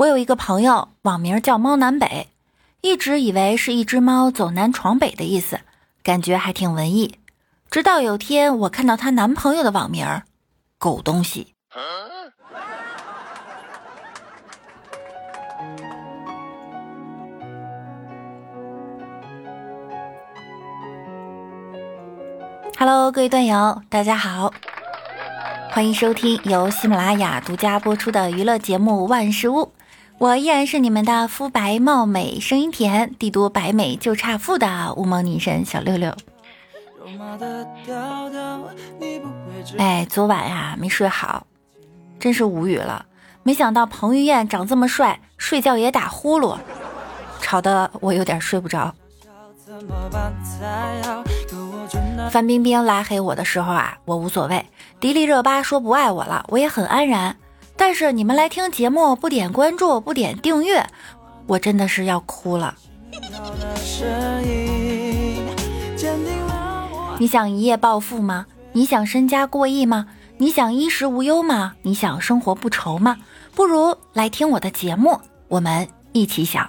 我有一个朋友，网名叫猫南北，一直以为是一只猫走南闯北的意思，感觉还挺文艺。直到有天我看到她男朋友的网名，狗东西。Hello，各位段友，大家好，欢迎收听由喜马拉雅独家播出的娱乐节目《万事屋》。我依然是你们的肤白貌美、声音甜、帝都白美就差富的乌蒙女神小六六。哎，昨晚呀没睡好，真是无语了。没想到彭于晏长这么帅，睡觉也打呼噜，吵得我有点睡不着。范冰冰拉黑我的时候啊，我无所谓；迪丽热巴说不爱我了，我也很安然。但是你们来听节目不点关注、不点订阅，我真的是要哭了。你想一夜暴富吗？你想身家过亿吗？你想衣食无忧吗？你想生活不愁吗？不如来听我的节目，我们一起想。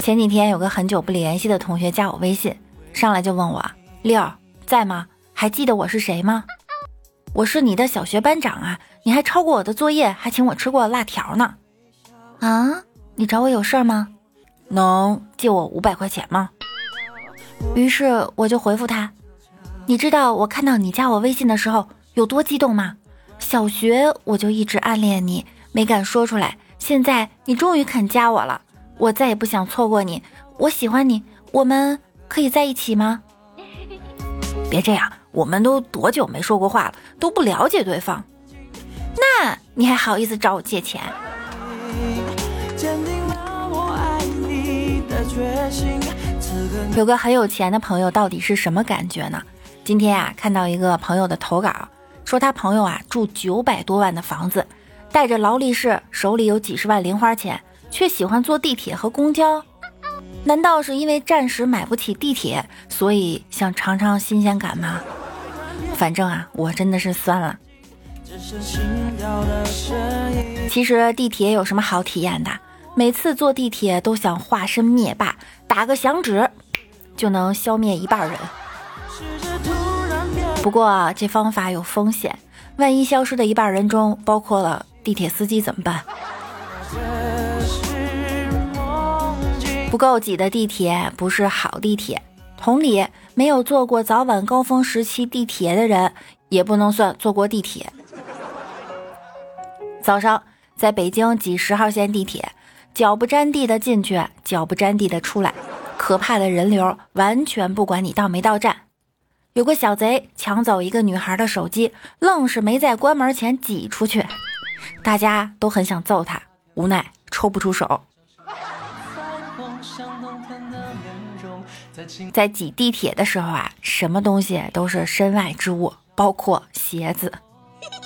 前几天有个很久不联系的同学加我微信，上来就问我六在吗？还记得我是谁吗？我是你的小学班长啊！你还抄过我的作业，还请我吃过辣条呢。啊？你找我有事吗？能借我五百块钱吗？于是我就回复他：你知道我看到你加我微信的时候有多激动吗？小学我就一直暗恋你，没敢说出来。现在你终于肯加我了，我再也不想错过你。我喜欢你，我们可以在一起吗？别这样，我们都多久没说过话了，都不了解对方。那你还好意思找我借钱？有个很有钱的朋友，到底是什么感觉呢？今天啊，看到一个朋友的投稿，说他朋友啊住九百多万的房子。带着劳力士，手里有几十万零花钱，却喜欢坐地铁和公交。难道是因为暂时买不起地铁，所以想尝尝新鲜感吗？反正啊，我真的是酸了。其实地铁有什么好体验的？每次坐地铁都想化身灭霸，打个响指就能消灭一半人。不过这方法有风险，万一消失的一半人中包括了。地铁司机怎么办？不够挤的地铁不是好地铁。同理，没有坐过早晚高峰时期地铁的人，也不能算坐过地铁。早上在北京挤十号线地铁，脚不沾地的进去，脚不沾地的出来，可怕的人流，完全不管你到没到站。有个小贼抢走一个女孩的手机，愣是没在关门前挤出去。大家都很想揍他，无奈抽不出手。在挤地铁的时候啊，什么东西都是身外之物，包括鞋子。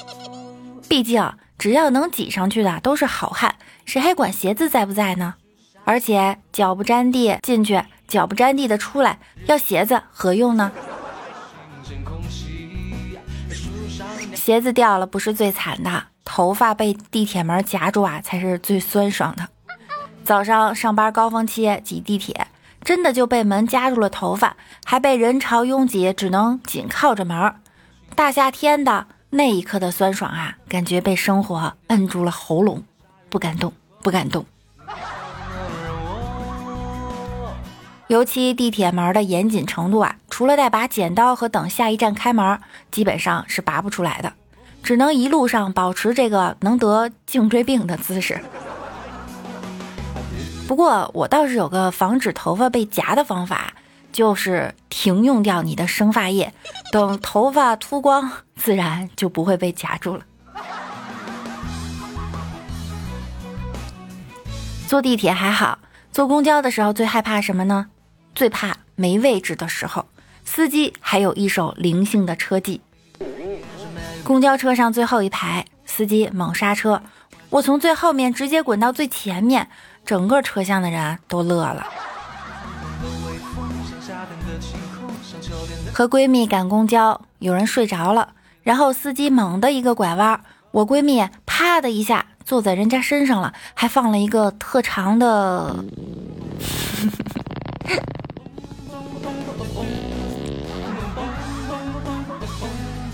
毕竟只要能挤上去的都是好汉，谁还管鞋子在不在呢？而且脚不沾地进去，脚不沾地的出来，要鞋子何用呢？鞋子掉了不是最惨的。头发被地铁门夹住啊，才是最酸爽的。早上上班高峰期挤地铁，真的就被门夹住了头发，还被人潮拥挤，只能紧靠着门。大夏天的那一刻的酸爽啊，感觉被生活摁住了喉咙，不敢动，不敢动。尤其地铁门的严谨程度啊，除了带把剪刀和等下一站开门，基本上是拔不出来的。只能一路上保持这个能得颈椎病的姿势。不过我倒是有个防止头发被夹的方法，就是停用掉你的生发液，等头发秃光，自然就不会被夹住了。坐地铁还好，坐公交的时候最害怕什么呢？最怕没位置的时候，司机还有一手灵性的车技。公交车上最后一排，司机猛刹车，我从最后面直接滚到最前面，整个车厢的人都乐了。和闺蜜赶公交，有人睡着了，然后司机猛的一个拐弯，我闺蜜啪的一下坐在人家身上了，还放了一个特长的。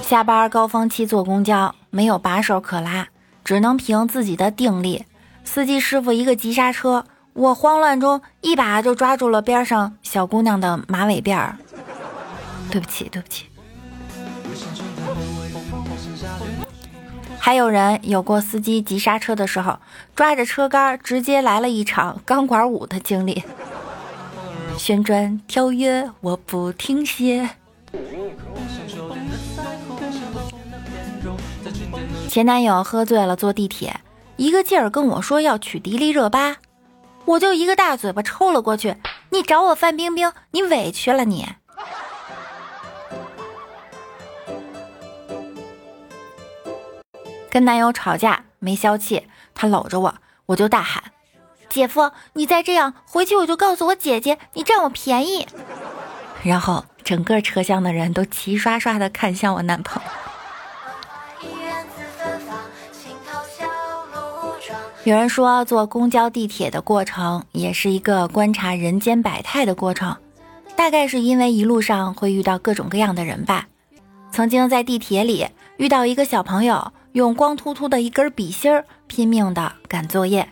下班高峰期坐公交，没有把手可拉，只能凭自己的定力。司机师傅一个急刹车，我慌乱中一把就抓住了边上小姑娘的马尾辫儿。对不起，对不起。还有人有过司机急刹车的时候，抓着车杆直接来了一场钢管舞的经历，旋转跳跃，我不停歇。前男友喝醉了坐地铁，一个劲儿跟我说要娶迪丽热巴，我就一个大嘴巴抽了过去。你找我范冰冰，你委屈了你。跟男友吵架没消气，他搂着我，我就大喊：“姐夫，你再这样，回去我就告诉我姐姐你占我便宜。”然后整个车厢的人都齐刷刷的看向我男朋友。有人说，坐公交、地铁的过程也是一个观察人间百态的过程。大概是因为一路上会遇到各种各样的人吧。曾经在地铁里遇到一个小朋友，用光秃秃的一根笔芯儿拼命的赶作业；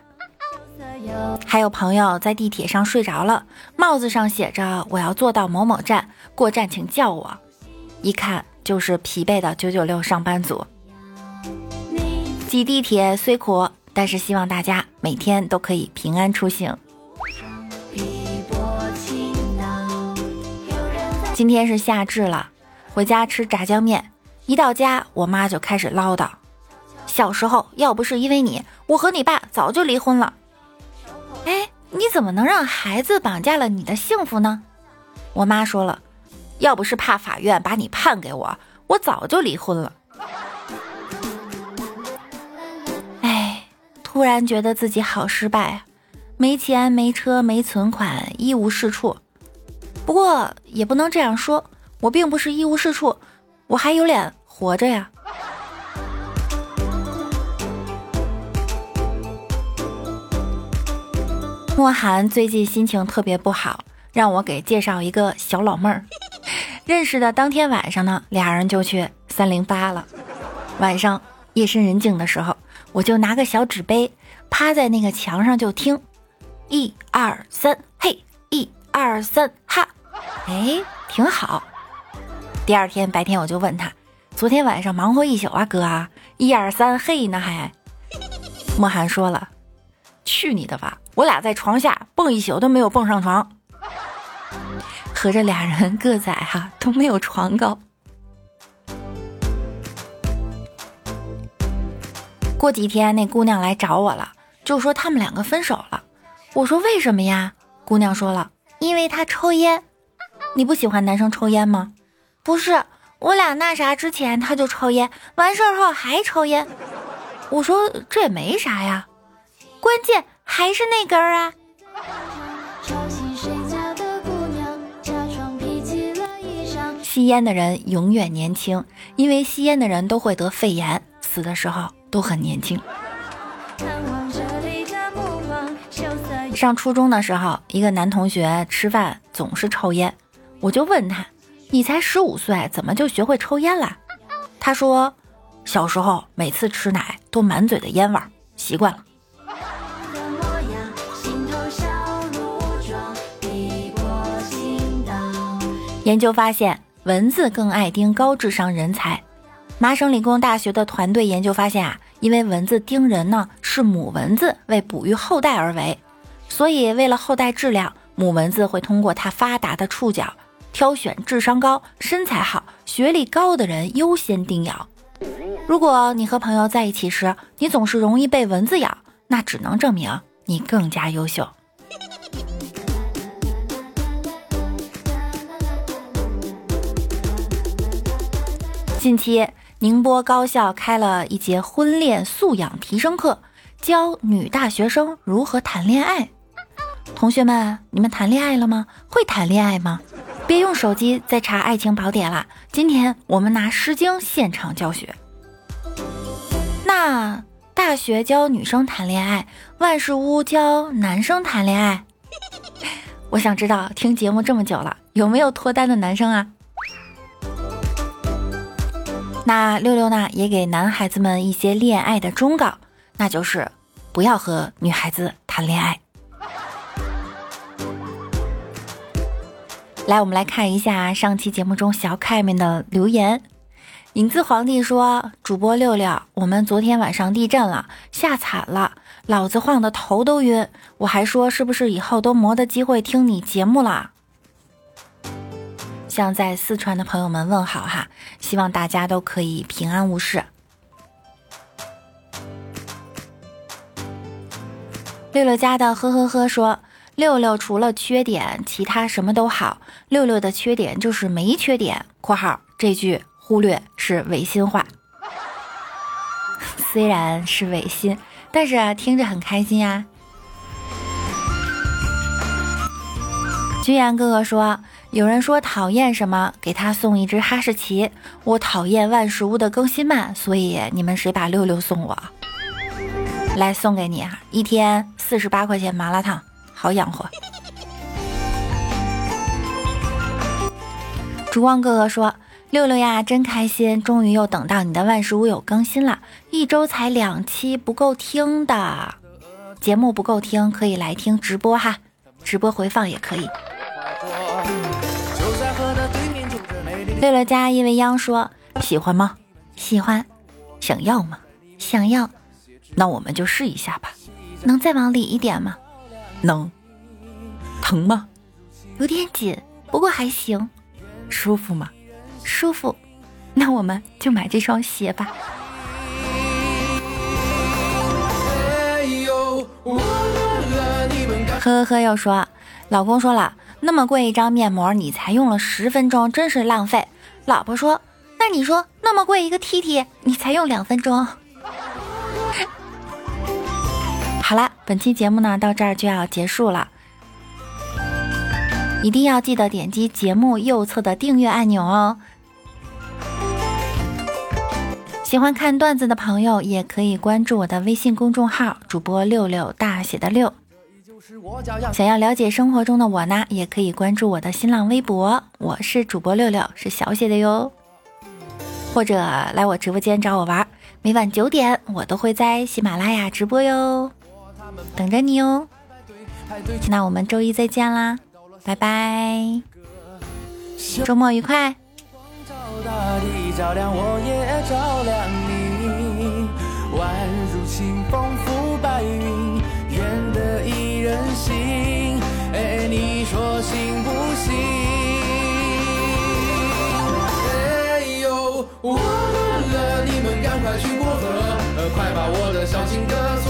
还有朋友在地铁上睡着了，帽子上写着“我要坐到某某站，过站请叫我”，一看就是疲惫的九九六上班族。挤地铁虽苦。但是希望大家每天都可以平安出行。今天是夏至了，回家吃炸酱面。一到家，我妈就开始唠叨：“小时候要不是因为你，我和你爸早就离婚了。”哎，你怎么能让孩子绑架了你的幸福呢？我妈说了：“要不是怕法院把你判给我，我早就离婚了。”突然觉得自己好失败，没钱、没车、没存款，一无是处。不过也不能这样说，我并不是一无是处，我还有脸活着呀。莫寒最近心情特别不好，让我给介绍一个小老妹儿。认识的当天晚上呢，俩人就去三零八了。晚上夜深人静的时候。我就拿个小纸杯，趴在那个墙上就听，一二三，嘿，一二三，哈，哎，挺好。第二天白天我就问他，昨天晚上忙活一宿啊，哥啊，一二三，嘿呢还？莫寒说了，去你的吧，我俩在床下蹦一宿都没有蹦上床，合着俩人个仔哈都没有床高。过几天，那姑娘来找我了，就说他们两个分手了。我说为什么呀？姑娘说了，因为他抽烟。你不喜欢男生抽烟吗？不是，我俩那啥之前他就抽烟，完事儿后还抽烟。我说这也没啥呀，关键还是那根儿啊。吸烟的人永远年轻，因为吸烟的人都会得肺炎，死的时候。都很年轻。上初中的时候，一个男同学吃饭总是抽烟，我就问他：“你才十五岁，怎么就学会抽烟了？”他说：“小时候每次吃奶都满嘴的烟味儿，习惯了。”研究发现，蚊子更爱叮高智商人才。麻省理工大学的团队研究发现啊，因为蚊子叮人呢，是母蚊子为哺育后代而为，所以为了后代质量，母蚊子会通过它发达的触角，挑选智商高、身材好、学历高的人优先叮咬。如果你和朋友在一起时，你总是容易被蚊子咬，那只能证明你更加优秀。近期。宁波高校开了一节婚恋素养提升课，教女大学生如何谈恋爱。同学们，你们谈恋爱了吗？会谈恋爱吗？别用手机再查爱情宝典了。今天我们拿《诗经》现场教学。那大学教女生谈恋爱，万事屋教男生谈恋爱。我想知道，听节目这么久了，有没有脱单的男生啊？那六六呢，也给男孩子们一些恋爱的忠告，那就是不要和女孩子谈恋爱。来，我们来看一下上期节目中小可爱们的留言。影子皇帝说：“主播六六，我们昨天晚上地震了，吓惨了，老子晃得头都晕。我还说是不是以后都没得机会听你节目了？”向在四川的朋友们问好哈，希望大家都可以平安无事。六六家的呵呵呵说。六六除了缺点，其他什么都好。六六的缺点就是没缺点。（括号这句忽略是违心话，虽然是违心，但是听着很开心呀。）君阳哥哥说：“有人说讨厌什么，给他送一只哈士奇。我讨厌万事屋的更新慢，所以你们谁把六六送我？来送给你啊，一天四十八块钱麻辣烫。”好养活。烛光哥哥说：“六六呀，真开心，终于又等到你的万事屋有更新了。一周才两期，不够听的节目不够听，可以来听直播哈，直播回放也可以。”六六家因为央说：“喜欢吗？喜欢，想要吗？想要，那我们就试一下吧。能再往里一点吗？”能疼吗？有点紧，不过还行。舒服吗？舒服。那我们就买这双鞋吧。呵呵呵，又说，老公说了，那么贵一张面膜，你才用了十分钟，真是浪费。老婆说，那你说，那么贵一个 T T，你才用两分钟。好了，本期节目呢到这儿就要结束了，一定要记得点击节目右侧的订阅按钮哦。喜欢看段子的朋友也可以关注我的微信公众号主播六六大写的六。想要了解生活中的我呢，也可以关注我的新浪微博，我是主播六六，是小写的哟。或者来我直播间找我玩，每晚九点我都会在喜马拉雅直播哟。等着你哟，那我们周一再见啦，拜拜，周末愉快。我乱了，你们赶快去过河，快把我的小情歌。